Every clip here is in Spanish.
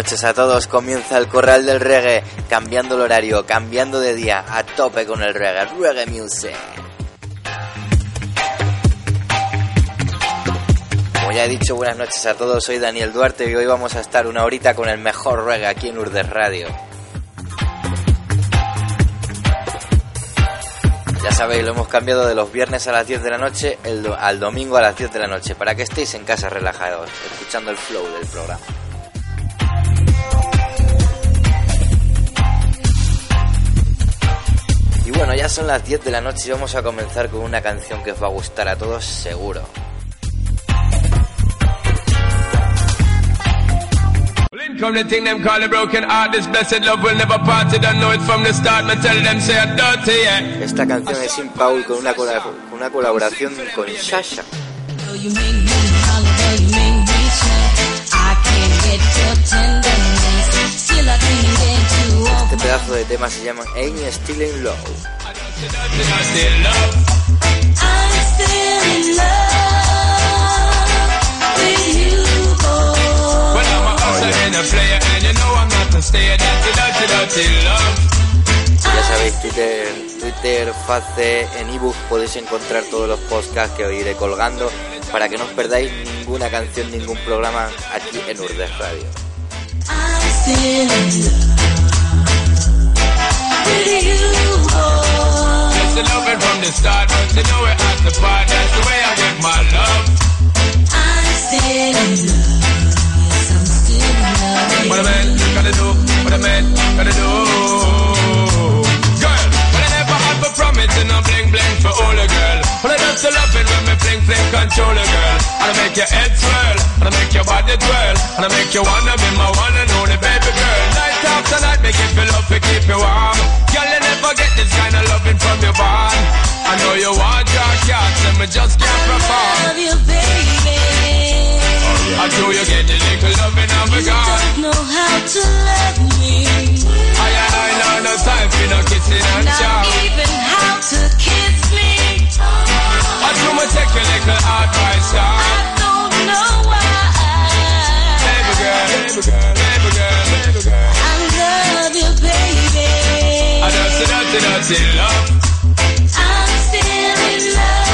noches a todos. Comienza el corral del reggae, cambiando el horario, cambiando de día, a tope con el reggae, reggae music. Como ya he dicho, buenas noches a todos. Soy Daniel Duarte y hoy vamos a estar una horita con el mejor reggae aquí en Urdes Radio. Ya sabéis, lo hemos cambiado de los viernes a las 10 de la noche al domingo a las 10 de la noche, para que estéis en casa relajados, escuchando el flow del programa. Bueno, ya son las 10 de la noche y vamos a comenzar con una canción que os va a gustar a todos seguro. Come the thing them call a broken heart This blessed love will never part Don't know it from the start Me tell them say I'm dirty yeah. Esta canción es Sin Paul con una, con una colaboración con Sasha Este pedazo de tema se llama Ain't Still in Love. Ya sabéis, Twitter, Twitter, Face, en ebook podéis encontrar todos los podcasts que os iré colgando para que no os perdáis ninguna canción, ningún programa aquí en Urdes Radio. But I just love it when me fling fling control a girl. And I make your head swirl, and I make your body twirl, and I make you wanna be my one and only baby girl. Night after night, make you feel up to keep you warm. Girl, you never get this kind of loving from your bond. I know you want your cat, and me just can't perform. I love you, baby. I do you get a little loving God. You don't know how to love me. I and I know no time for no kissing and chow. Not even how to kiss me. My take a little advice. I don't know why. Baby girl, baby girl, baby girl, baby girl. I love you, baby. I don't see nothing, nothing love. I'm still in love.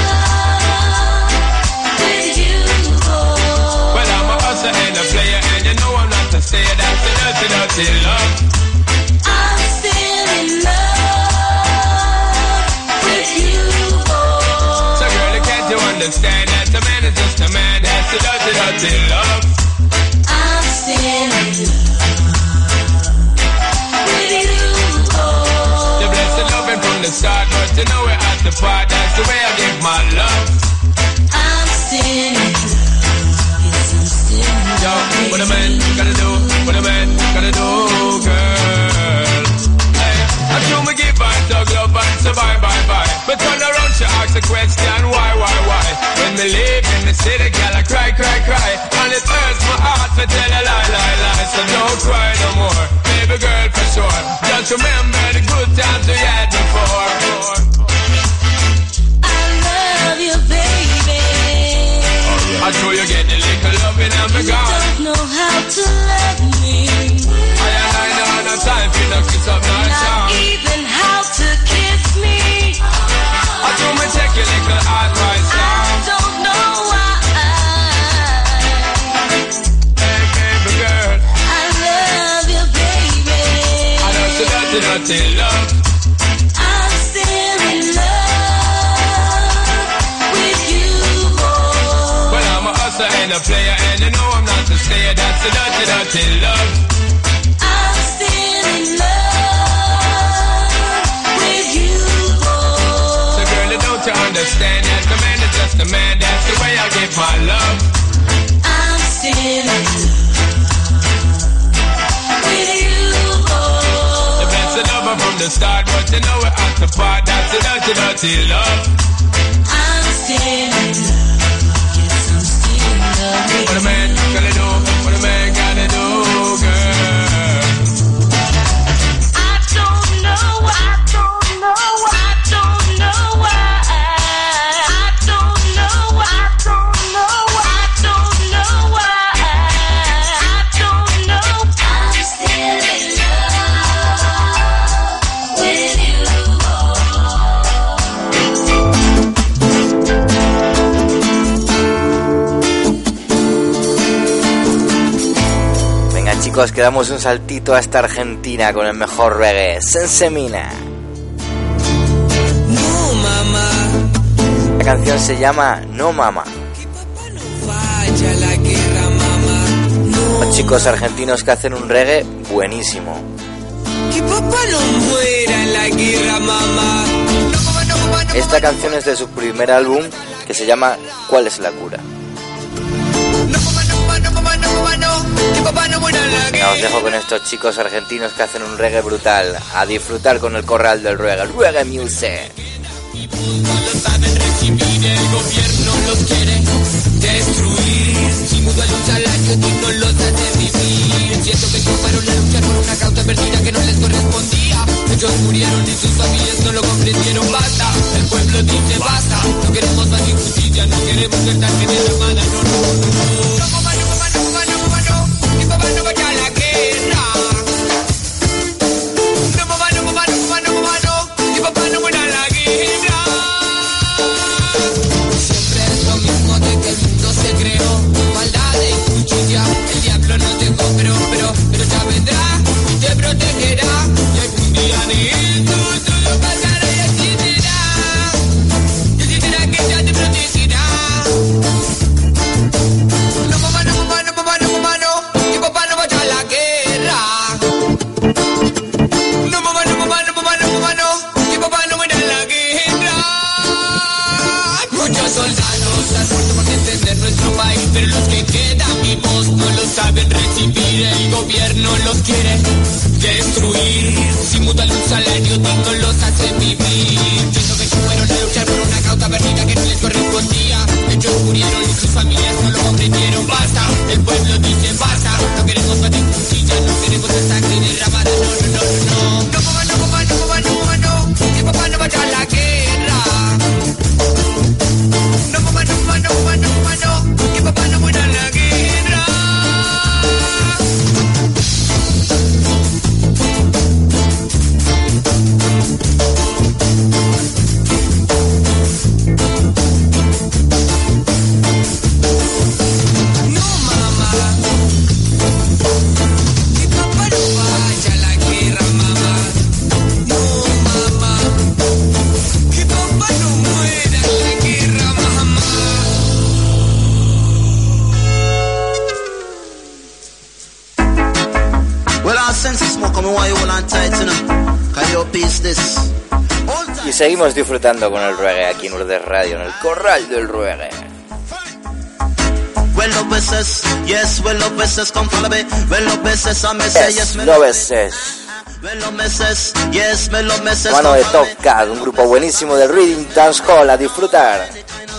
a player and you know I'm not a a dirty, dirty love. Understand that a man is just a man? That's a dirty, dirty love. I'm still in love with you, boy. The blessed loving from the start, but you know we're at the part. That's the way I give my love. I'm still in love. Yo, what a man gotta do, what a man gotta do, girl. Hey, I do me give her dog love and say Just remember the good times we had before. I love you, baby. I know you get the little loving me gone. You don't know how to love a stayer. That's the dirty, dirty love. I'm still in love with you, boy. So, girl, you don't you understand that the man is just a man. That's the way I give my love. I'm still in love with you, boy. The best of lover from the start, but you know we're at the part. That's the dirty, dirty love. I'm still in love. What a man gotta do, what a man gotta do, girl. Chicos, que damos un saltito hasta Argentina con el mejor reggae, Sensemina. La canción se llama No Mama. Los chicos argentinos que hacen un reggae buenísimo. Esta canción es de su primer álbum que se llama ¿Cuál es la cura? Os dejo con estos chicos argentinos que hacen un reggae brutal. A disfrutar con el corral del reggae. Reggae Music. No. Mi papá no gobierno los quiere destruir. Si mudan un salario digno los hace vivir. Siento que fueron a luchar por una causa perdida que no les correspondía. Ellos murieron y sus familias seguimos disfrutando con el reggae aquí en Urde Radio, en el corral del reggae. Yes, no veces. Mano de un grupo buenísimo de Reading Dance Hall, a disfrutar.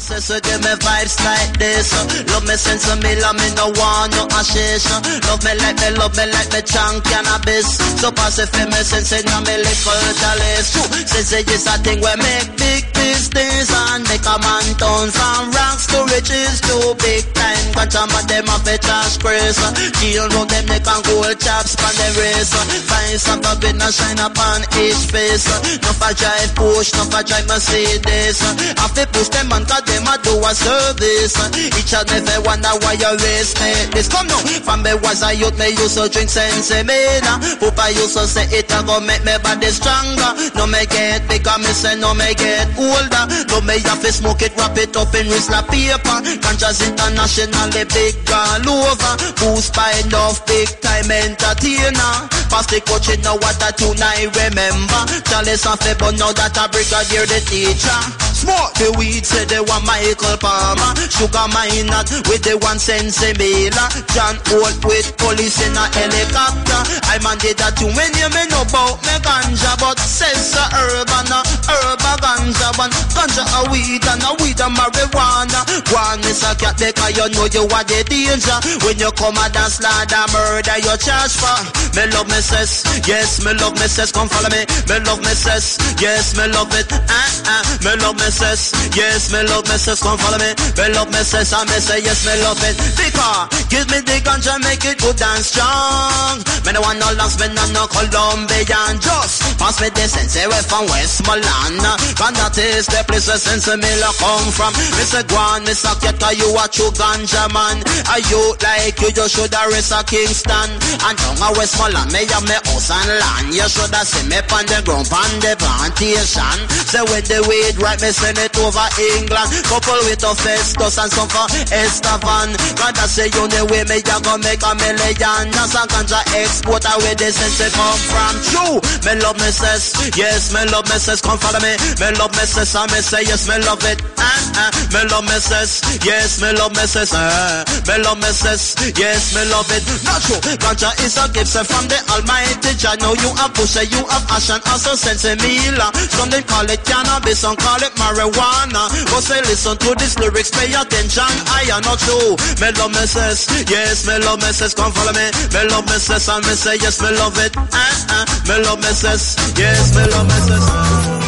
Say so give me vibes like this uh. Love me sense of me, love me no want no ashes uh. Love me like me, love me like me chunk cannabis. So pass it for me sense in a me little chalice sense it is a thing where make big business And make a man turn from rocks to riches To big time, catch some of them off a trash press Deal round them neck and gold chaps on the wrist Find some of it and shine upon each face. No for drive push, no for drive Mercedes. Have to push them man cause them a do a service. Each and every wonder why you race me. This come now, from me was a youth me used to drink Sensimina Papa used to say it a go make me body stronger. No me get bigger, me say no me get older No me have to smoke it, wrap it up in Rizla paper. Conscious internationally big all over. Boost by enough big time entertainer. Past the coaching now what a tune I remember. Chalice and Febo now that a brigadier the teacher Smoke the weed say they want Michael Palmer. Sugar mine with the one sense Mila. John Holt with police in a helicopter. I man did that too when you me know about me ganja. But says a herb a a ganja. One ganja a weed and a weed a marijuana. One is a cat because you know you are the danger. When you come a dance like a murder you charge for. Me love me says, yes me love me says Come follow me, me love me says Yes me love it, ah ah. Me love me says, yes me love me says Come follow me, me love me says And me say yes me love it Because give me the ganja make it good and strong Me no want no lungs, me no no Colombian Just Pass me the sense eh, way from Westmoreland. And that is the place where sense Miller come from. Mr. Guan, Mr. Keta, you a true ganja man. A youth like you just should have rest a Kingston. And down a Westmoreland, me have me house and land. You should have seen me on the ground, on the plantation. Say with the weed right, me send it over England. Couple with a Festus and some for Estevan. God, I say you the way me, you gonna make a million. That's a ganja exporter where the sense come from. True, me love me says, yes, me love me says, come follow me. Me love me says, and me say yes, me love it. Uh, uh, me love me says, yes, me love me says, uh, me love me says, yes, me love it. Not true, ganja is a gift sent from the Almighty Jah. Know you have push, you have ash and also sense mila. Some they call it cannabis, some call it marijuana. But say listen to these lyrics, pay attention. I am not true. Me love me says, yes, me love me says, come follow me. Me love me says, and me say yes, me love it. Uh, uh, me love me says, yes, me love me says.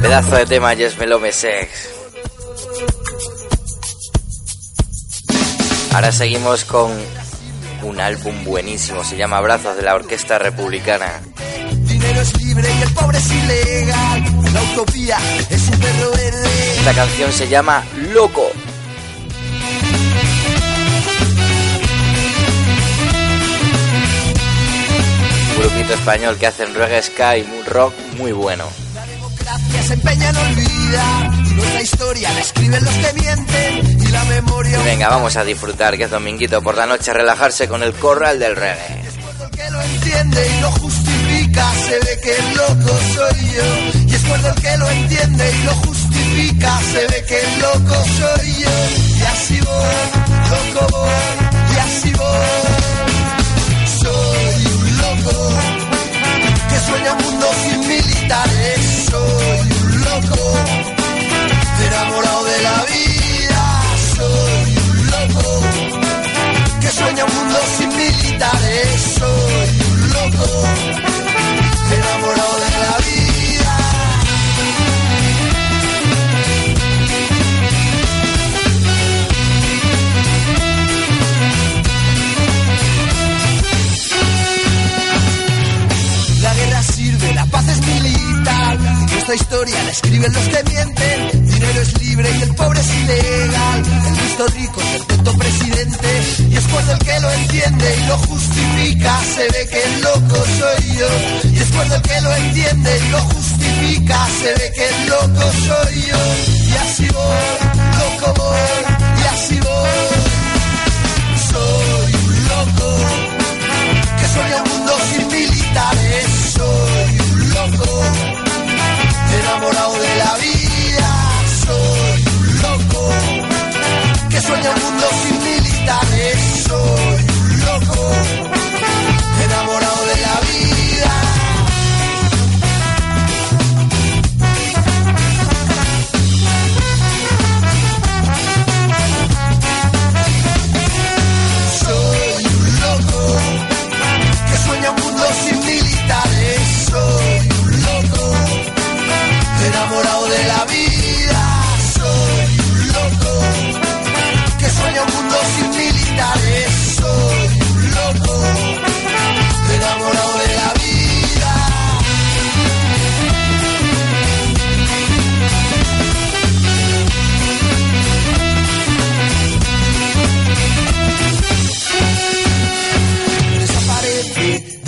Pedazo de tema, Yes Me Love Sex. Ahora seguimos con un álbum buenísimo, se llama Brazos de la Orquesta Republicana. Dinero es libre y el pobre es ilegal. La utopía es un perro verde. Esta canción se llama Loco. Un grupito español que hacen reggae ska y rock muy bueno. La democracia se empeña en olvidar. Y nuestra historia la escriben los que mienten. Y la memoria. Venga, vamos a disfrutar, que es dominguito por la noche, a relajarse con el corral del reggae. Cuando el que lo entiende y lo justifica, se ve que loco soy yo. Y es cuando el que lo entiende y lo justifica, se ve que loco soy yo. Y así voy, loco voy, y así voy. Soy un loco que sueña un mundo sin militares. Soy un loco enamorado de la vida. Soy un loco que sueña un mundo sin militares. Soy un loco escriben los que mienten. Dinero es libre y el pobre es ilegal. El listo rico es el tonto presidente. Y es cuando el que lo entiende y lo justifica, se ve que el loco soy yo. Y es cuando el que lo entiende y lo justifica, se ve que el loco soy yo. Y así voy, loco voy, y así voy. Soy un loco que sueña un mundo sin militares. Soy un loco,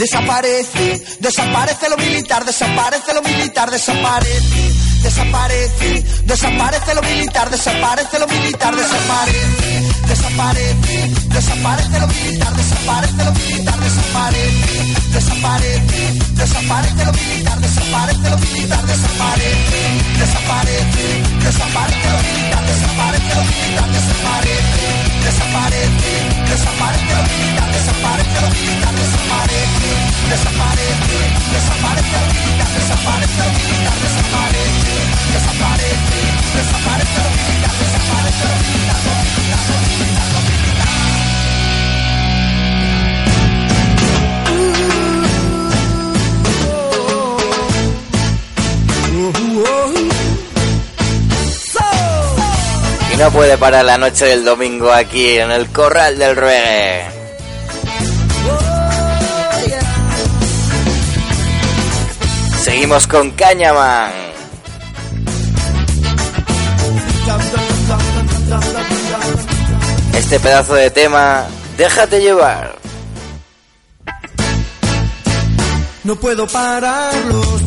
Desaparece, desaparece, lo militar, desaparece lo militar, desaparece, desaparece, desaparece lo militar, desaparece lo militar, desaparece, desaparece, desaparece lo militar, desaparece lo militar, desaparece, desaparece, desaparece lo militar, desaparece lo militar, desaparece, desaparece, desaparece lo militar, desaparece lo militar, desaparece, desaparece, desaparece lo militar, desaparece lo militar, desaparece, desaparece, desaparece lo militar, desaparece lo militar, desaparece, desaparece, desaparece lo militar, desaparece lo militar, lo Y no puede parar la noche del domingo aquí en el Corral del Reggae. Seguimos con Cañaman. Este pedazo de tema, déjate llevar. No puedo pararlos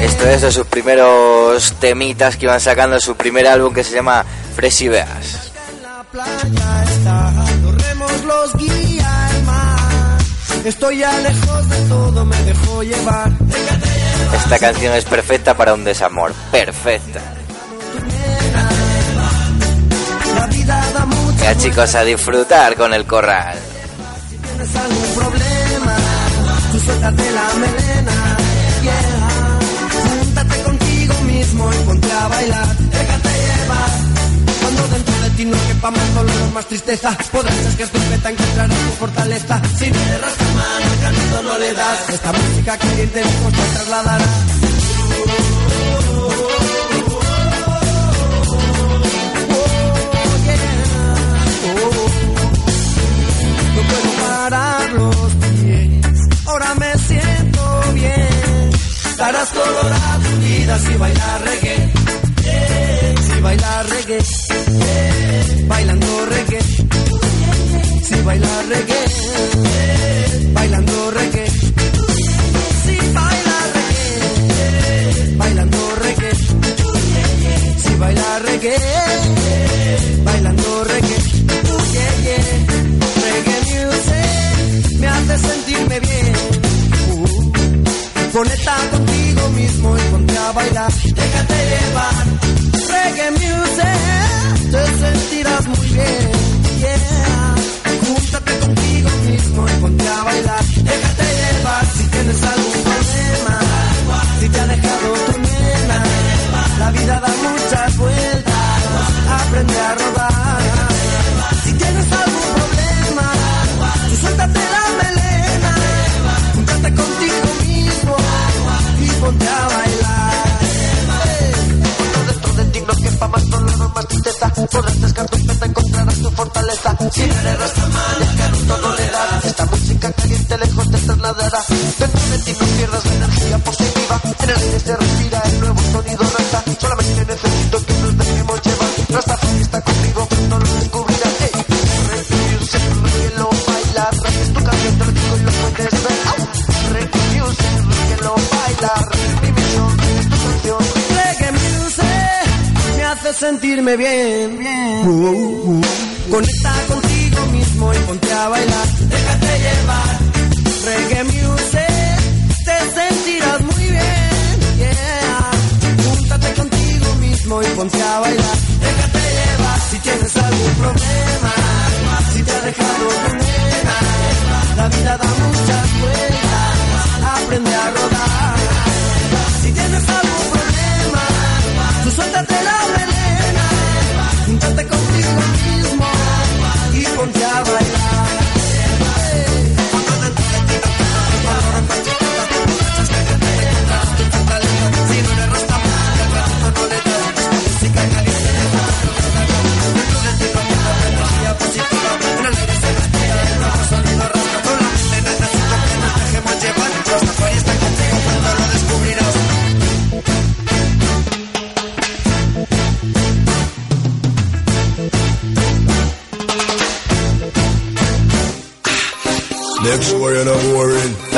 esto es de sus primeros temitas que iban sacando su primer álbum que se llama Fresh mar. Estoy lejos de todo, me llevar. Esta canción es perfecta para un desamor, perfecta. Ya chicos, a disfrutar con el corral. tienes algún problema, tú suéltate la melena, y ponte a bailar, déjate llevar. Cuando dentro de ti no quepa más dolor, más tristeza, podrás que es tu meta, encontrarás tu fortaleza. Si no le rascas mano, el canto no le das. Esta música caliente lejos te trasladará. No puedo los pies, ahora me siento bien. Estarás colorada tu si bailar reggae, si bailar reggae, bailando reggae, si bailar reggae, bailando reggae, si bailar reggae, bailando reggae, si bailar reggae, bailando reggae. Reggae music me hace sentirme bien. Conecta contigo mismo y ponte a bailar. Déjate llevar. Reggae music te sentirás muy bien. Yeah. Júntate contigo mismo y ponte a bailar. Déjate llevar si tienes algún problema. Si te ha dejado tu nena. La vida da muchas vueltas. Aprende a rodar. Más tristeza, podrás descargar tu encontrarás tu fortaleza. Si no le rastas mal, el canuto no le da. Esta música caliente lejos te trasladará. Dentro de ti no pierdas la energía positiva. En el aire se respira el nuevo sonido rasta. Solamente necesito que nos dejemos llevar. Rasta está contigo, pronto lo descubrirás. Hey. Reggae lo baila. Reggae es tu canción, te lo digo y lo puedes hace sentirme bien. bien. Conecta contigo mismo y ponte a bailar. Déjate llevar. Reggae music, te sentirás muy bien. Yeah. Júntate contigo mismo y ponte a bailar. Déjate llevar si tienes algún problema. Si te ha dejado tu nena. La vida da muchas vueltas. Aprende a rodar.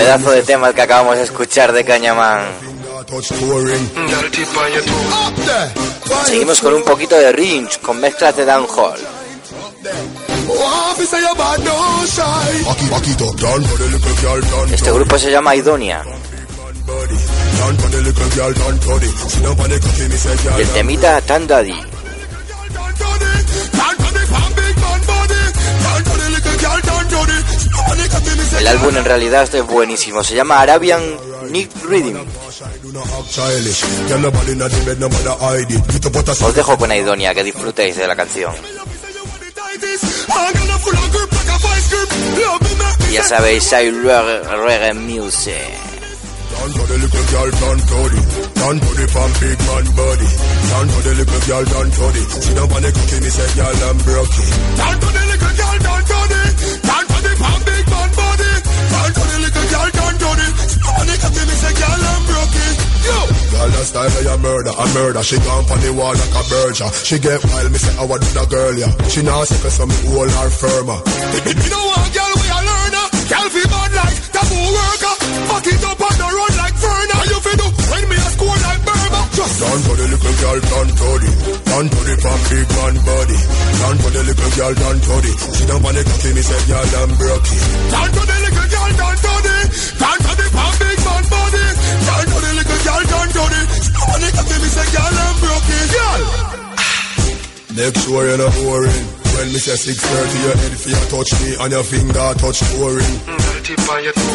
Pedazo de tema el que acabamos de escuchar de. Why Seguimos con un poquito de Ringe, con mezclas de downhall. Oh, me say you're bad, no shy. Back it, El álbum en realidad es buenísimo. Se llama Arabian out of Os dejo con Idonia, que disfrutéis de la canción. Ya sabéis, hay reggae, reggae music. done it. Somebody can me say, girl, I'm broken. Yo, girl, that style of a murder, a murder. She gone for the wall like a berger. She get wild, me say, I want the girl, yeah. She now say, so me old her firmer. You know what, girl, we a learner. Girl, feel bad like taboo worker. Fuck it up on the run like Verna. You feel do when me a score like Berger. Just down for the little girl, down to the. Down to the from big man body. Down for the little girl, down to the. She don't want the cocky, me say, girl, I'm broke. Down to the little girl, down to the. Down to the from big man body. Down to the little girl, down to the. She don't want the cocky, me say, girl, I'm broke. Girl. Make sure you're not boring. When me say 6.30, your head fear touch me and your finger touch touring.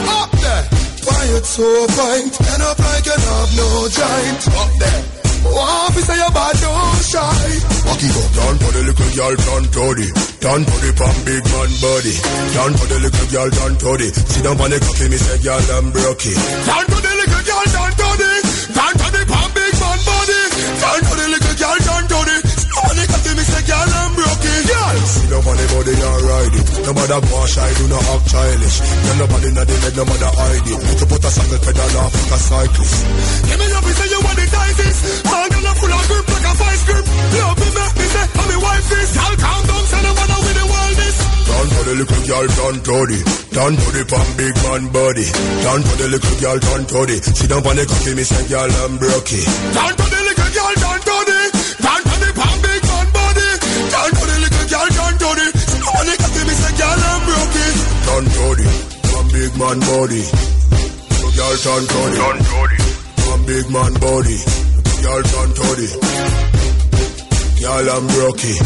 Up there! You so pint? End up like you have no giant. Up there! What if say you bad, don't shy. Walk it up, down for the little girl, down to the. Down to the pump, big man body. Down for the little girl, down to the. Sit down on the cocky, me say, girl, I'm broke. Down to the Girl, sit down on the body and ride it. No matter what shy, do not act childish. Tell nobody not the no matter hide it. To put a single pedal off like a cyclist. Give me love, say you want the tightest. Girl are full of grip like a vice grip. Love me, make me say, I'm me wife is. Y'all calm down, say no matter with the world is. Down for the little girl, down to the. Down to the pump, big man body. Down for the little girl, down to the. Sit down on the cocky, me say, girl, I'm broke. Down to the man body. So girl, down to the. Down to the. Pump, big man body. Girl, down to the. Girl, I'm broke it.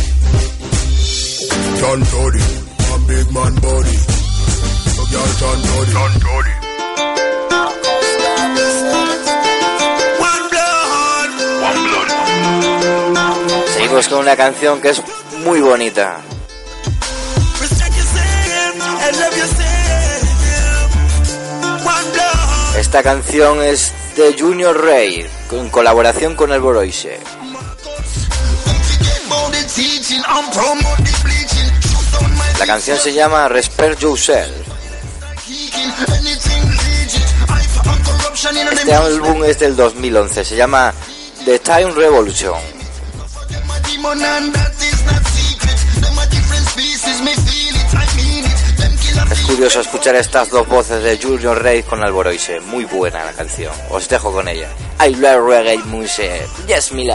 Down to the. Pump, big man body. So girl, down to the. Down to the. One blood. One blood. Seguimos con una canción que es muy bonita. Esta canción es de Junior Rey, en colaboración con el Boroise. La canción se llama Respect Yourself. Este álbum es del 2011, se llama The Time Revolution. Curioso escuchar estas dos voces de Junior Rey con Alboroise. Muy buena la canción. Os dejo con ella. I love reggae music. Yes, mi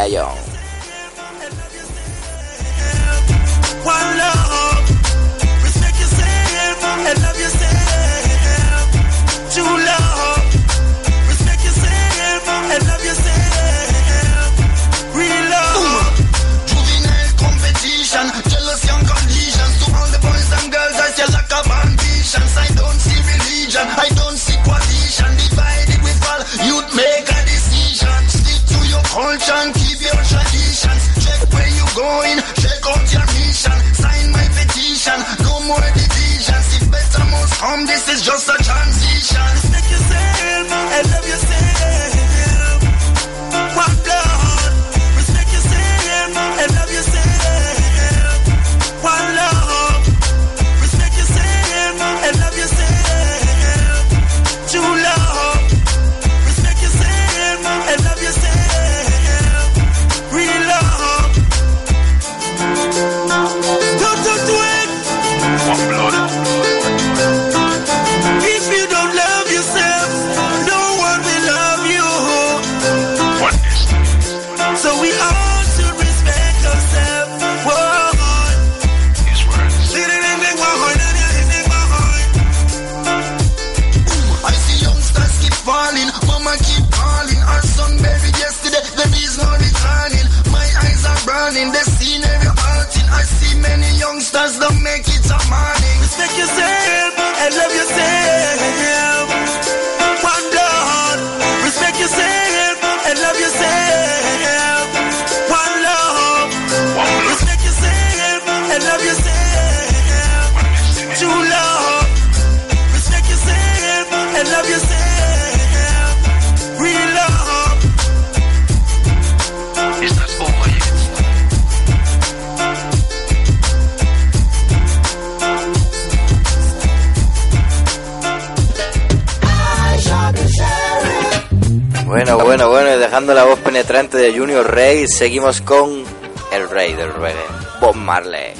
Bueno, bueno, bueno, y dejando la voz penetrante de Junior Rey, seguimos con el rey del reggae, Bob Marley.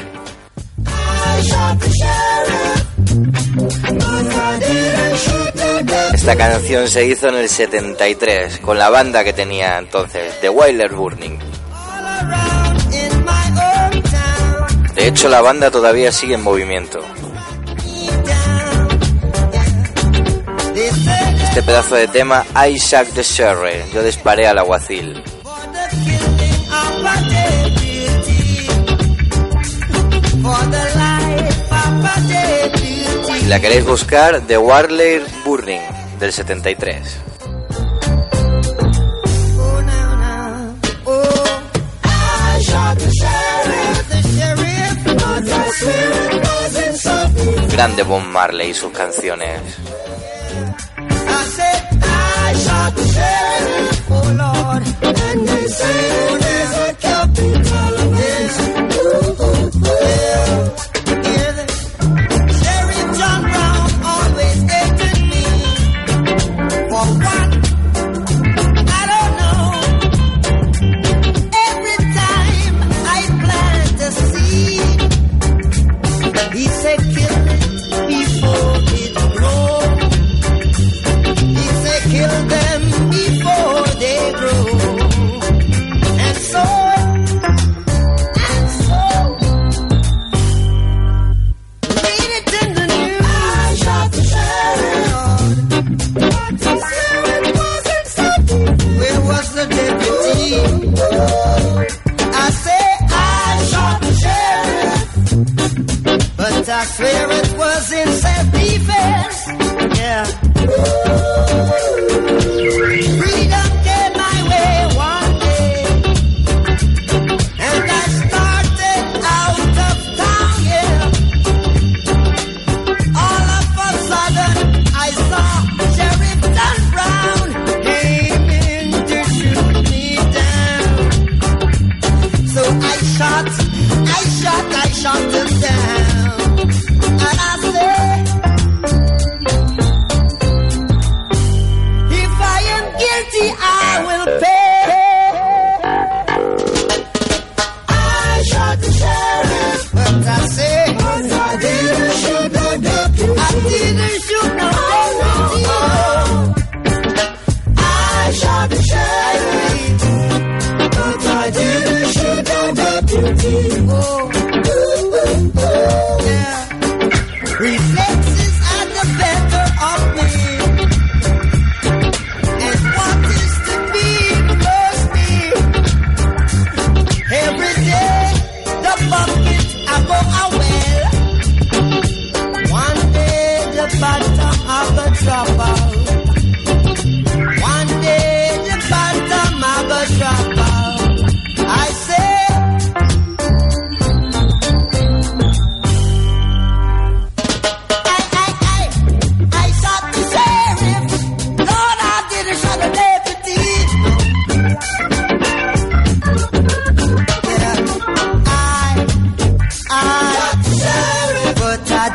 Esta canción se hizo en el 73 con la banda que tenía entonces, The Wilder Burning. De hecho, la banda todavía sigue en movimiento. Este pedazo de tema, Isaac the Sherry, yo disparé al aguacil. Si la queréis buscar, The Warley Burning del 73. Grande Bob Marley y sus canciones. sheriff, oh Lord. And they say it is a capital.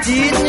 金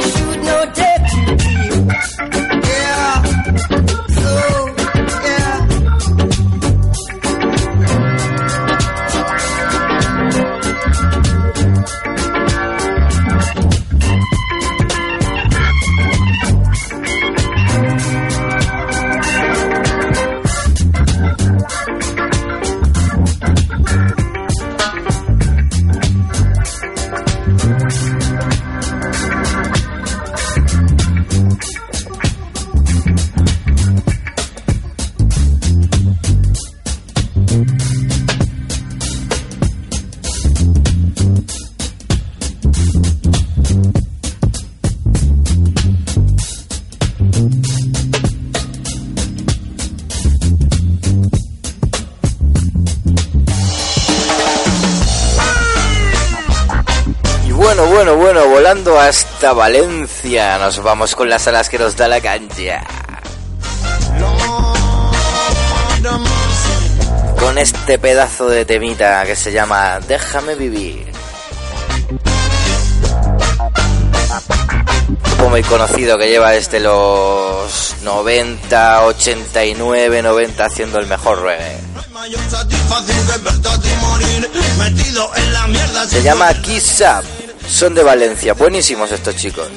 hasta Valencia. Nos vamos con las alas que nos da la cancha. Con este pedazo de temita que se llama Déjame vivir. muy conocido que lleva desde los 90, 89, 90 haciendo el mejor reggae. Se llama Kiss Up. Son de Valencia. Buenísimos estos chicos.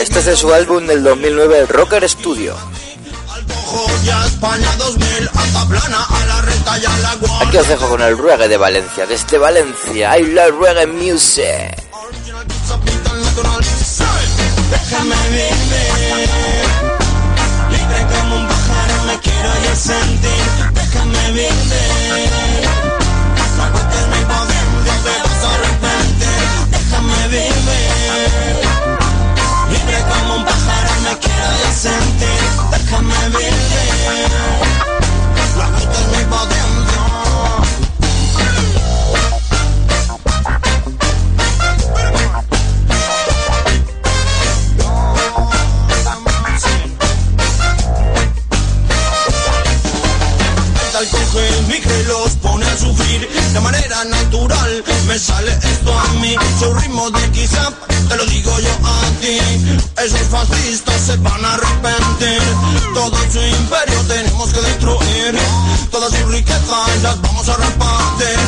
Este es de su álbum del 2009, el Rocker Studio. Aquí os dejo con el reggae de Valencia, desde Valencia. I love reggae music. Libre como un pájaro me quiero yo sentir. Déjame vivir, sentir. Déjame vivir, la mi y los pone a sufrir de manera natural. Me sale esto a mí, su ritmo de quizá, te lo digo yo a ti. Esos fascistas se van a arrepentir. Todo su imperio tenemos que destruir. Todas sus riquezas las vamos a repartir.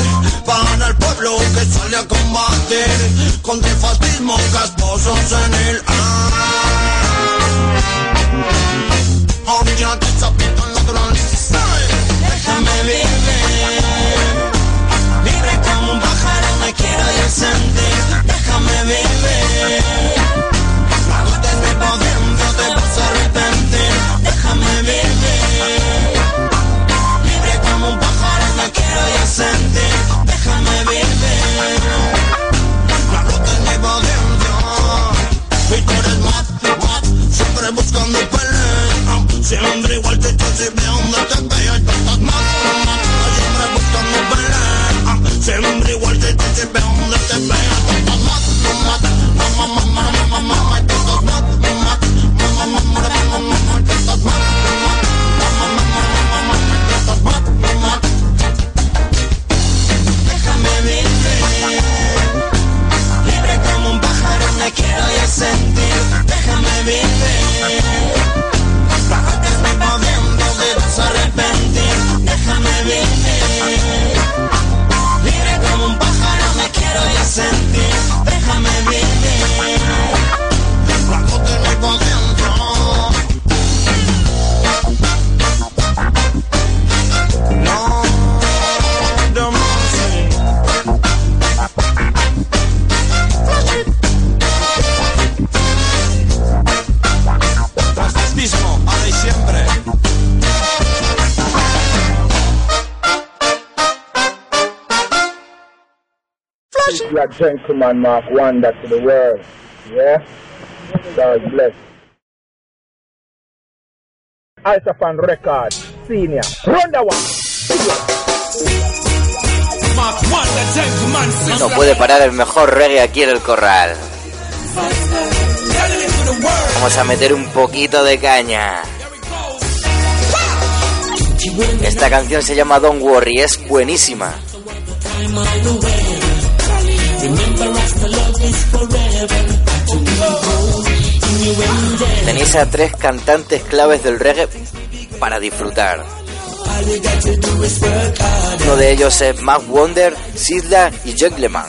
Para el pueblo que sale a combatir contra el fascismo casposos en el Original Déjame vivir, la gota es mi poder, no te vas a arrepentir. Déjame vivir, libre como un pájaro me quiero yo sentir. Déjame vivir, la gota es mi poder, y tú eres más, más, siempre buscando pelea. Siempre igual te estoy si veo donde te veo y tú estás más, siempre buscando pelea. Siempre gentleman Mark Wonder to the world. Yeah? God bless. Record, Senior. The one. No puede parar el mejor reggae aquí en el corral. Vamos a meter un poquito de caña. Esta canción se llama Don't Worry, es buenísima. Tenéis a tres cantantes claves del reggae para disfrutar. Uno de ellos es Mac Wonder, Sidla y. A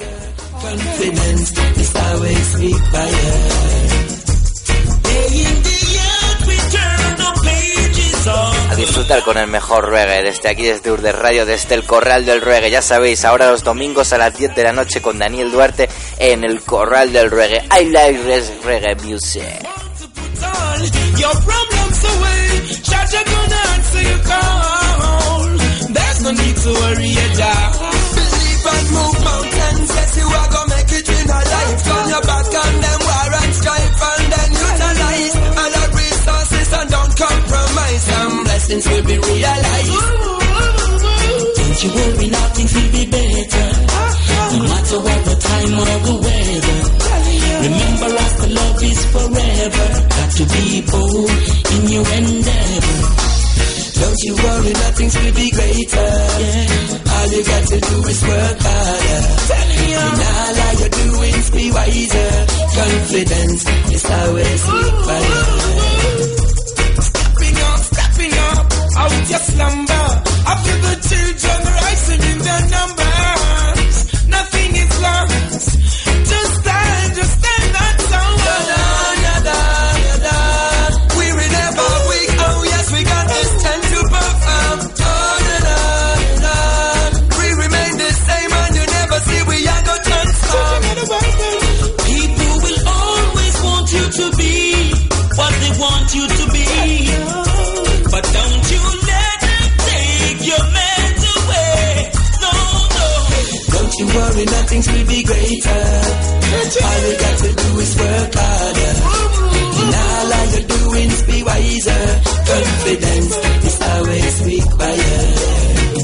disfrutar con el mejor reggae desde aquí, desde Urde Radio, desde el Corral del Reggae. Ya sabéis, ahora los domingos a las 10 de la noche con Daniel Duarte en el Corral del Reggae. I like reggae music. Blessings will be realized. Don't you worry, now things will be better. No matter what the time or the weather. Remember, the love is forever. Got to be bold in your endeavor. Don't you worry, nothing's will be greater. Yeah. All you got to do is work harder. You know, lie, you do be wiser. Confidence is always required. Out your slumber. I feel the children rising in their numbers. Don't worry, nothing will be greater. All you got to do is work harder. In all of your doings, be wiser. Confidence is always required.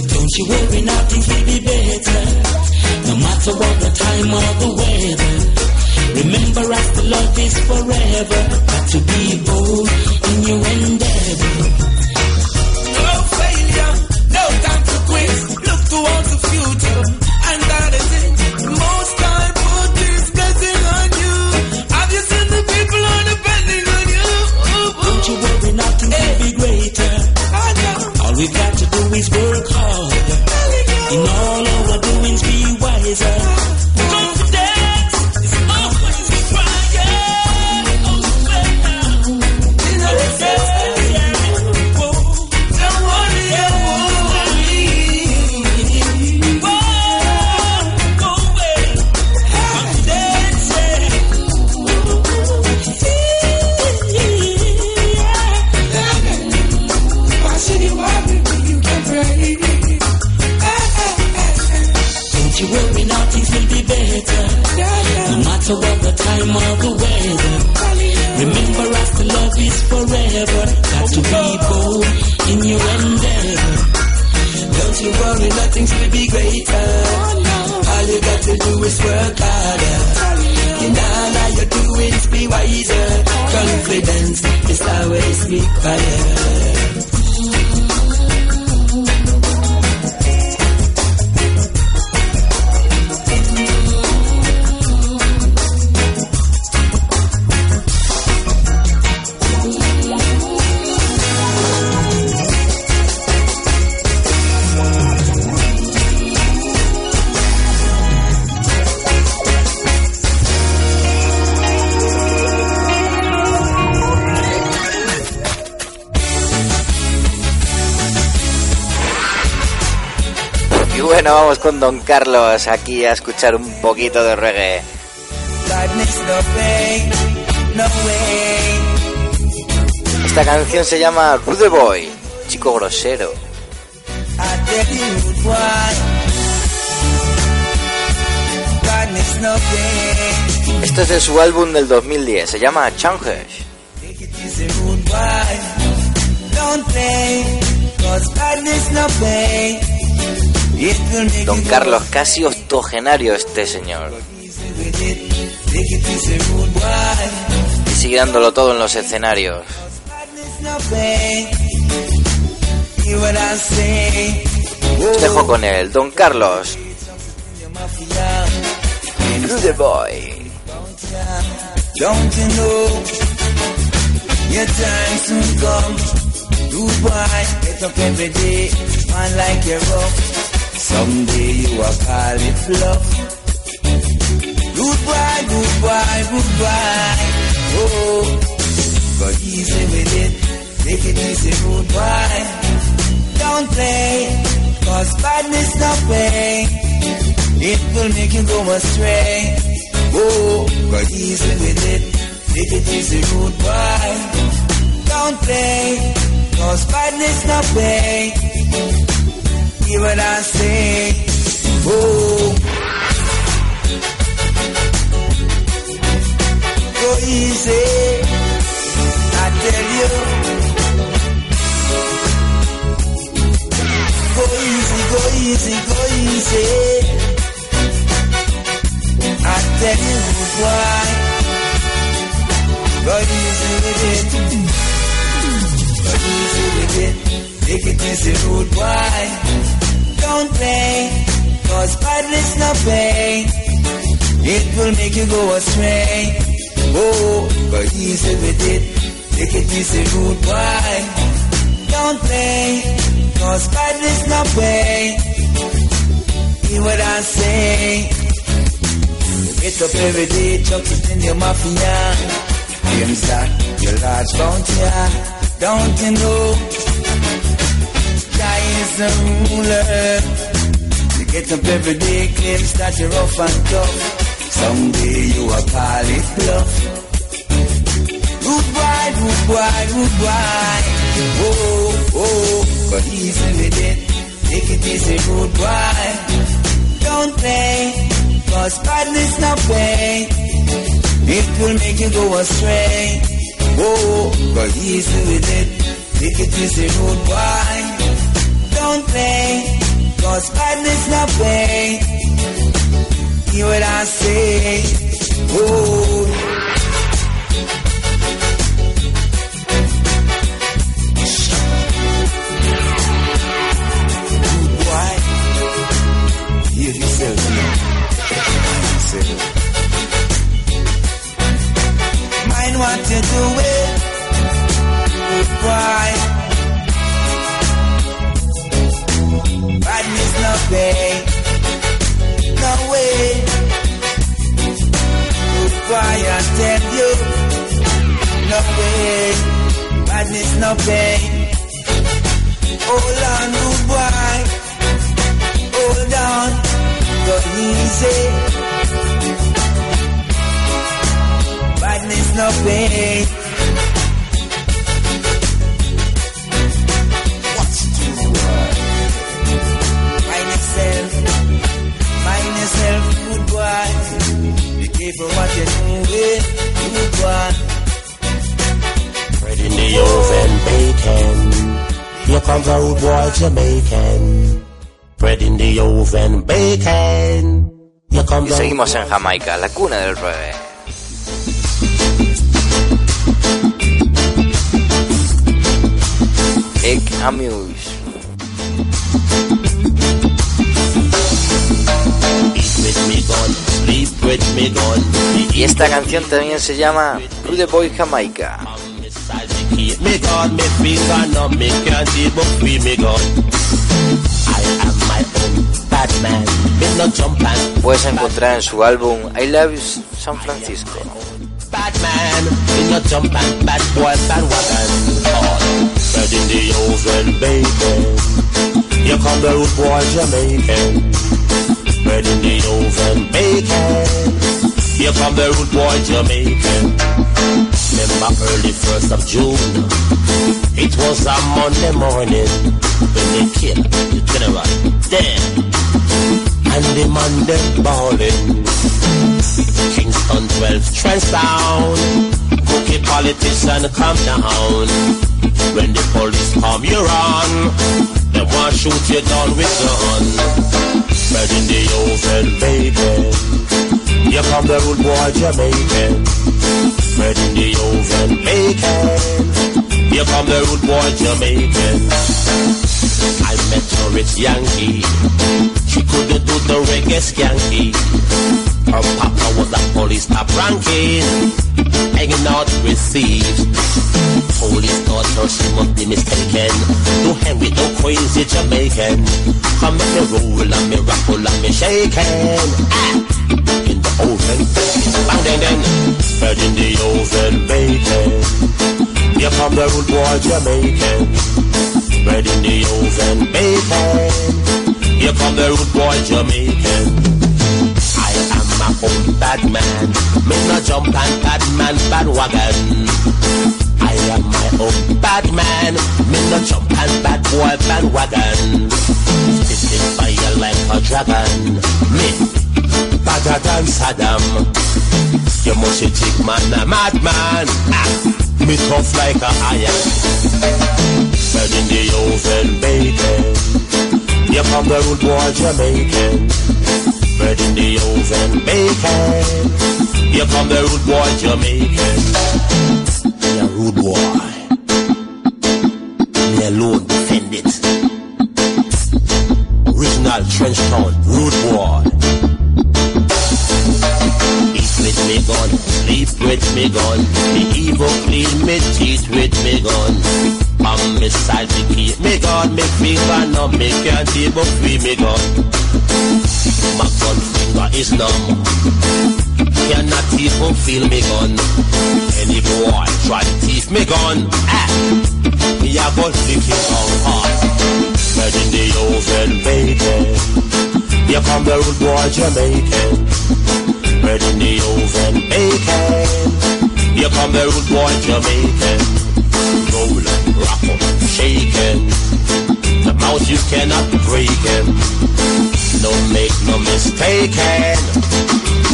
Don't you worry, now things will be better. No matter what the time or the weather. Remember, as the love is forever. Got to be bold in your endeavor. always work hard. You know bueno, vamos con Don Carlos aquí a escuchar un poquito de reggae. Esta canción se llama Rude Boy, chico grosero. Esto es de su álbum del 2010, se llama Changes. Don't play, cause badness no pain. Don Carlos, casi octogenario este señor. Y sigue dándolo todo en los escenarios. Os dejo con él, Don Carlos. Rude Boy. Don't you know your time soon come? Rude boy, get up every day, man like you're rough. Someday you will call it bluff. Goodbye, goodbye, goodbye. Oh, go easy with it, take it easy, goodbye. Don't play, cause badness not pay. It will make you go astray. Oh, go easy with it. Take it easy, boy. Don't play, cause badness not pay. Hear what I say. Oh. Will make you go astray. Oh, go easy with it, take it easy, rude boy. Don't play, cause badness not way. Hear what I say. Get up every day, chuck it in your mafia. James that your large bounty, don't you know? Guy is the ruler. You get up every day, claims that you're rough and tough. Someday you will call it bluff. Rude boy, rude boy. Oh, oh, but easy with it. Take it easy, rude. Don't play, cause badness not play. It will make you go astray. Oh, go easy with it. Take it easy, rude. Don't play, cause badness not play hear what I say. Oh. Why? Hear yourself. Mind what you're doing. Why? Badness not pay Goodbye, I tell you, no way. Madness, no pain. Hold on, goodbye. Hold on, go easy. Madness, no pain. What's too hard? Uh? Find yourself yourself, good boy. Be careful what you're doing, good boy. Bread in the oven, bacon. Here comes a rude boy Jamaican. Bread in the oven, bacon. Here comes y seguimos en Jamaica, la cuna del reggae. Egg Amuse. Y esta canción también se llama Rude Boy Jamaica. Puedes encontrar en su álbum I Love San Francisco. And. Bed the oven, oven, bacon. Here come the root boy Jamaican. Remember early first of June, it was a Monday morning when they killed the general dead, and the them balling. Kingston 12 trends down, cookie politician come down. When the police come, you run. They want shoot you down with gun. Bread in the oven, bacon. Here come the rude boy Jamaican. Bread in the oven, bacon. Here come the rude boy Jamaican. I met a rich Yankee. She couldn't do the reggae skanky. Her papa was a police top ranking, hanging out with thieves. Police thought her she must be mistaken. To hang with no crazy Jamaican. Come make me roll and me rattle and me shaking. Ah! In the oven, bang dang dang. Bread in the oven, bacon. Here come the rude boy Jamaican. Bread in the oven, bacon. Here come the rude boy Jamaican I am my own bad man. Me no jump on bad man bad wagon. I am my own bad man. Me no jump on bad boy bad wagon. Spitting fire like a dragon. Me badder than Saddam. You must think man a madman. Ah, me tough like a iron. Bread in the oven, baby. Here come the rude boy Jamaican. Bread in the oven, bacon. Here come the rude boy Jamaican. Me a rude boy. Me alone defend it. Original trench town, rude boy. Sleep with me gun. The evil clean me teeth with me gun. Me side me keep me gun, make me finger numb, me can't even free me gun. My gun finger is numb. Cannot even feel me gun. Any boy try to thief me gun, ah, me a gun lick him on hard. Red in the oven bacon. Here come the rude boy Jamaican. Bread in the oven bacon. Here come the rude boy Jamaican. Roll, rock, shaking. The mouse you cannot break him. Don't make no mistaken.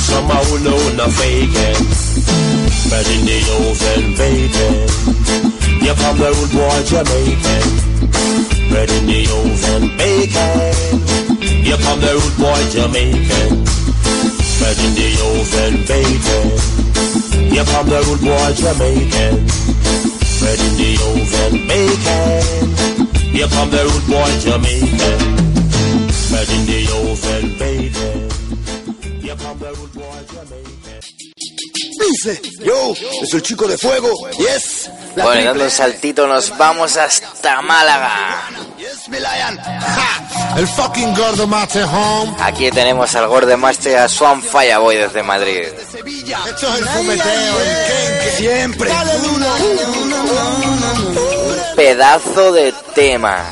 Somehow know no faking. Bread in the oven bacon. Here come the rude boy Jamaican. Bread in the oven bacon. Here come the rude boy Jamaican. Bread in the oven bacon. Here come the rude boy Jamaican. Bread in the oven bacon. Here come the rude boy Jamaican. Bread in the oven bacon. Here come the rude boy Jamaican. Dice, yo, es el chico de fuego. Yes. La Bueno, dando un saltito nos vamos hasta Málaga. Yes, mi lion. Ja. El fucking gordo home. Aquí tenemos al Gorde Master a Swan Fireboy desde Madrid. Sevilla. Esto es el fumeteo, el kenke. Siempre. Dale duro. Pedazo de tema.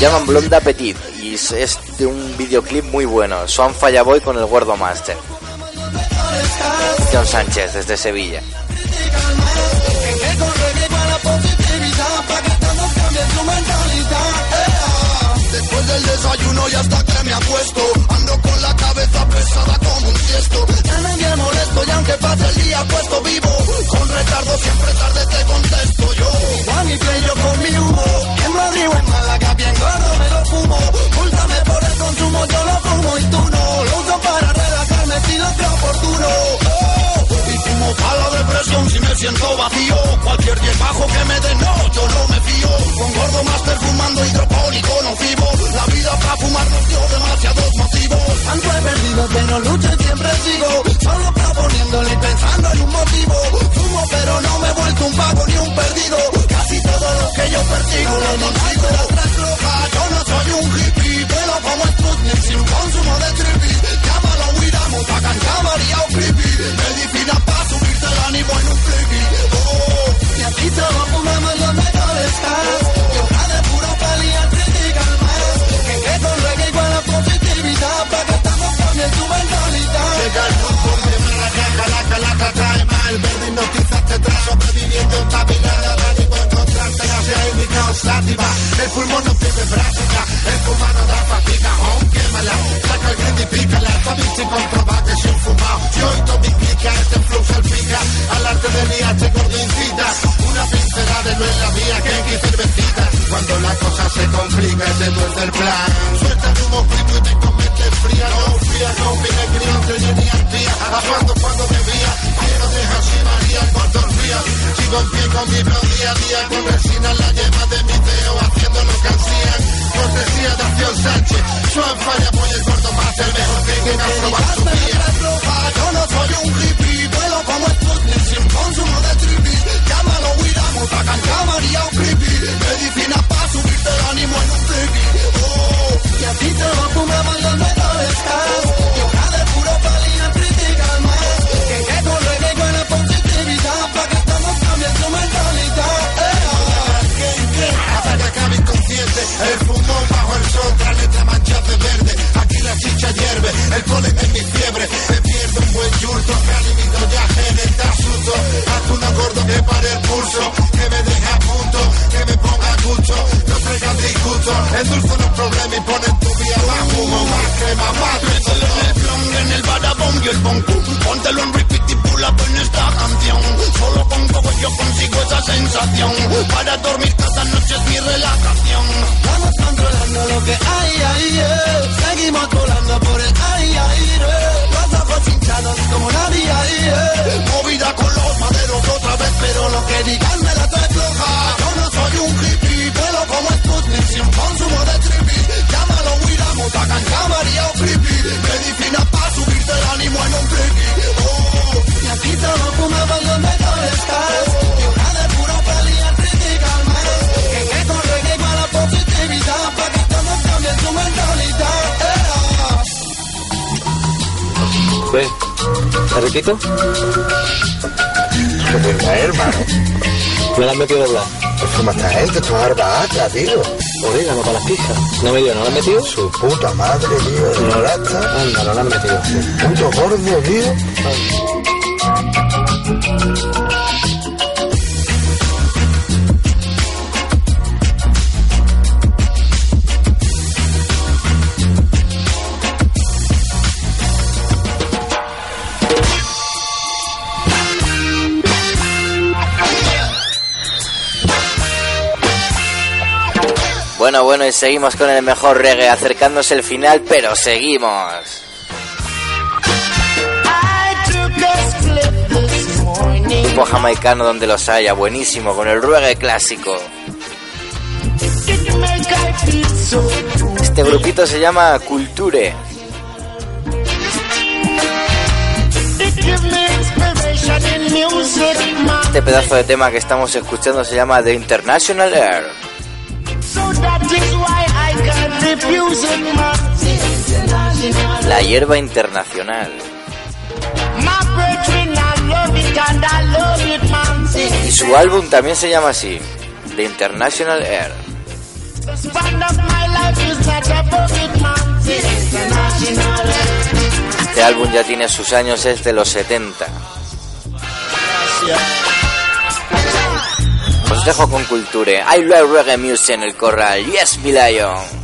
Llaman Blonde Appetit y es- es de un videoclip muy bueno. Swan Fireboy con el Gordo Master. John Sánchez desde Sevilla. Después del desayuno y hasta que me acuesto Ando con la cabeza pesada como un tiesto. Ya nadie molesto y aunque pase el día puesto vivo. Con retardo siempre tarde te contesto yo. Juan y play con mi humo En Madrid o en Málaga bien gordo me lo fumo. Púltame por el consumo yo lo fumo y tú no. Lo uso para relajarme si lo creo oportuno. Oh, para la depresión si me siento vacío Cualquier bajo que me dé no, yo no me fío. Con gordo master fumando hidropónico nocivo La vida para fumar nos dio demasiados motivos Tanto he perdido pero lucho y siempre sigo Solo proponiéndole y pensando en un motivo. Fumo pero no me he vuelto un vago ni un perdido. Casi todo lo que yo persigo lo consigo yo no soy un hippie Pero como Sputnik sin consumo de trippy Llámalo huida, mutacan, creepy Medicina para el en y aquí cars Y una de puro critical más Que que con igual a positividad Pa' que estamos con mentalidad Llega el de la caca, mal trae sobreviviendo en Nadie puede encontrarte, ya sea indicado sátiva El pulmón no pierde práctica. El fumado da fatiga, oh, quémala Saca el grito y pícala Sabiste comprobar que soy fumado. Yo y todo implica, este flow salpica. Al arte de liarte gordo incita. Una pincelada no es la vía que hay que cervecita Cuando la cosa se complica es después del plan en pie con mi flow día a día Con resina en la yema de mi dedo Haciendo lo que hacían Cortesía de Acción Sánchez Suan falla, voy el gordo más El mejor que su día Yo no soy un hippie Vuelo como Sputnik sin consumo de trippy. Llámalo huida, mutacan, llamaría o creepy. Medicina para subirte el ánimo en un trippy. Oh, y a ti te fumamos los mejores el trae letra manchada de verde Aquí la chicha hierve, el polen es mi fiebre Me pierdo un buen yurto, que alimento ya genera asunto Haz una gordo que pare el pulso Que me deje a punto, que me ponga a gusto No traigan disgusto, endulzo los problemas y ponen tu vía más humo Más crema, más Mételo en el flon, en el badabom y el bonku Póntelo en repeat en esta canción. Solo con coco yo consigo esa sensación. Para dormir cada noche es mi relajación. Vamos controlando lo que hay ahí, yeah. seguimos volando por el ay, ay, yeah. Los ojos hinchados como nadie ahí, yeah. Movida con los maderos otra vez, pero lo que digan me la estoy floja. Yo no soy un hippie, pero como Sputnik sin consumo de trippy. Llámalo Wiramo, Tagan, Camari o Creepy. Me defina para subirte el ánimo en un trippy. Oh, riquito? ¿Qué? Me la han metido doblar. Fuma esta gente, esto es arbaata, tío. Pues Orégano para las pijas. No me dio, ¿no la han metido? Su puta madre, tío, no la han metido. Puto gordo, tío. Bueno, bueno, y seguimos con el mejor reggae, acercándose el final, pero seguimos. Grupo jamaicano donde los haya, buenísimo, con el reggae clásico. Este grupito se llama Culture. Este pedazo de tema que estamos escuchando se llama The International Air. La hierba internacional. Y su álbum también se llama así, The International Air. Este álbum ya tiene sus años, es de los 70. Os dejo con culture. I love reggae music en el corral. Yes, mi lion.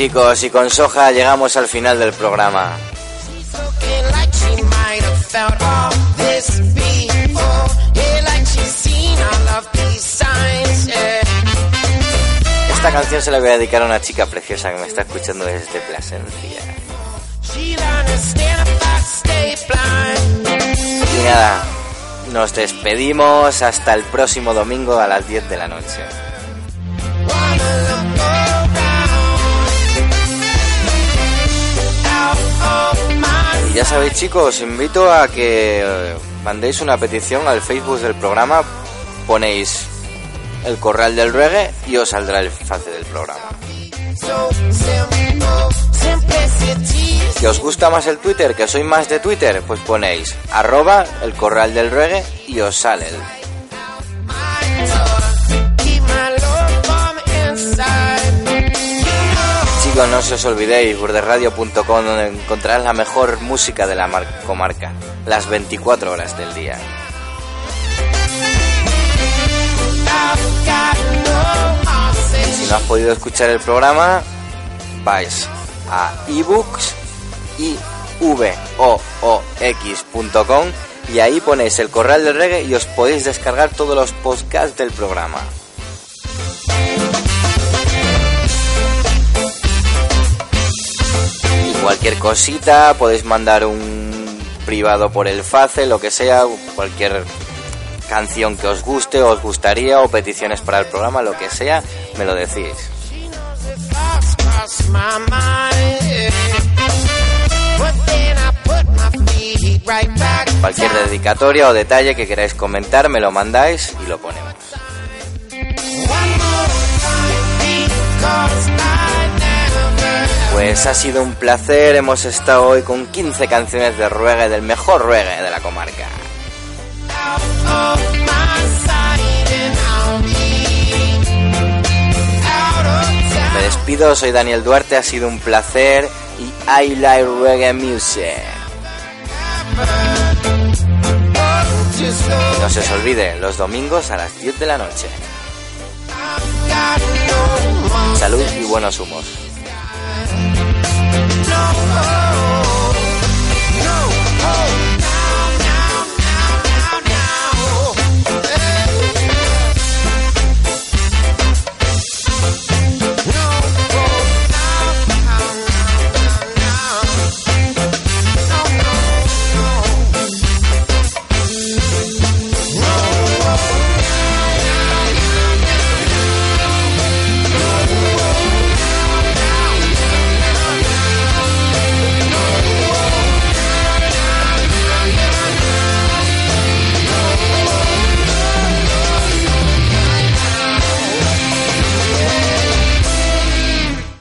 Chicos, y con Soja llegamos al final del programa. Esta canción se la voy a dedicar a una chica preciosa que me está escuchando desde Plasencia. Stay blind. Y nada, nos despedimos hasta el próximo domingo a las 10 de la noche. Ya sabéis chicos, os invito a que eh, mandéis una petición al Facebook del programa, ponéis el corral del reggae y os saldrá el face del programa. Si os gusta más el Twitter, que soy más de Twitter, pues ponéis arroba el corral del reggae y os sale el... no se os olvidéis, burderadio.com donde encontrarás la mejor música de la mar- comarca, las 24 horas del día. Si no has podido escuchar el programa, vais a ebooks y y ahí ponéis el corral del reggae y os podéis descargar todos los podcasts del programa. Cualquier cosita, podéis mandar un privado por el face, lo que sea, cualquier canción que os guste, os gustaría, o peticiones para el programa, lo que sea, me lo decís. Cualquier dedicatoria o detalle que queráis comentar, me lo mandáis y lo ponemos. Pues ha sido un placer, hemos estado hoy con 15 canciones de reggae, del mejor reggae de la comarca. Me despido, soy Daniel Duarte, ha sido un placer y I like reggae music. No se os olvide, los domingos a las 10 de la noche. Salud y buenos humos. No.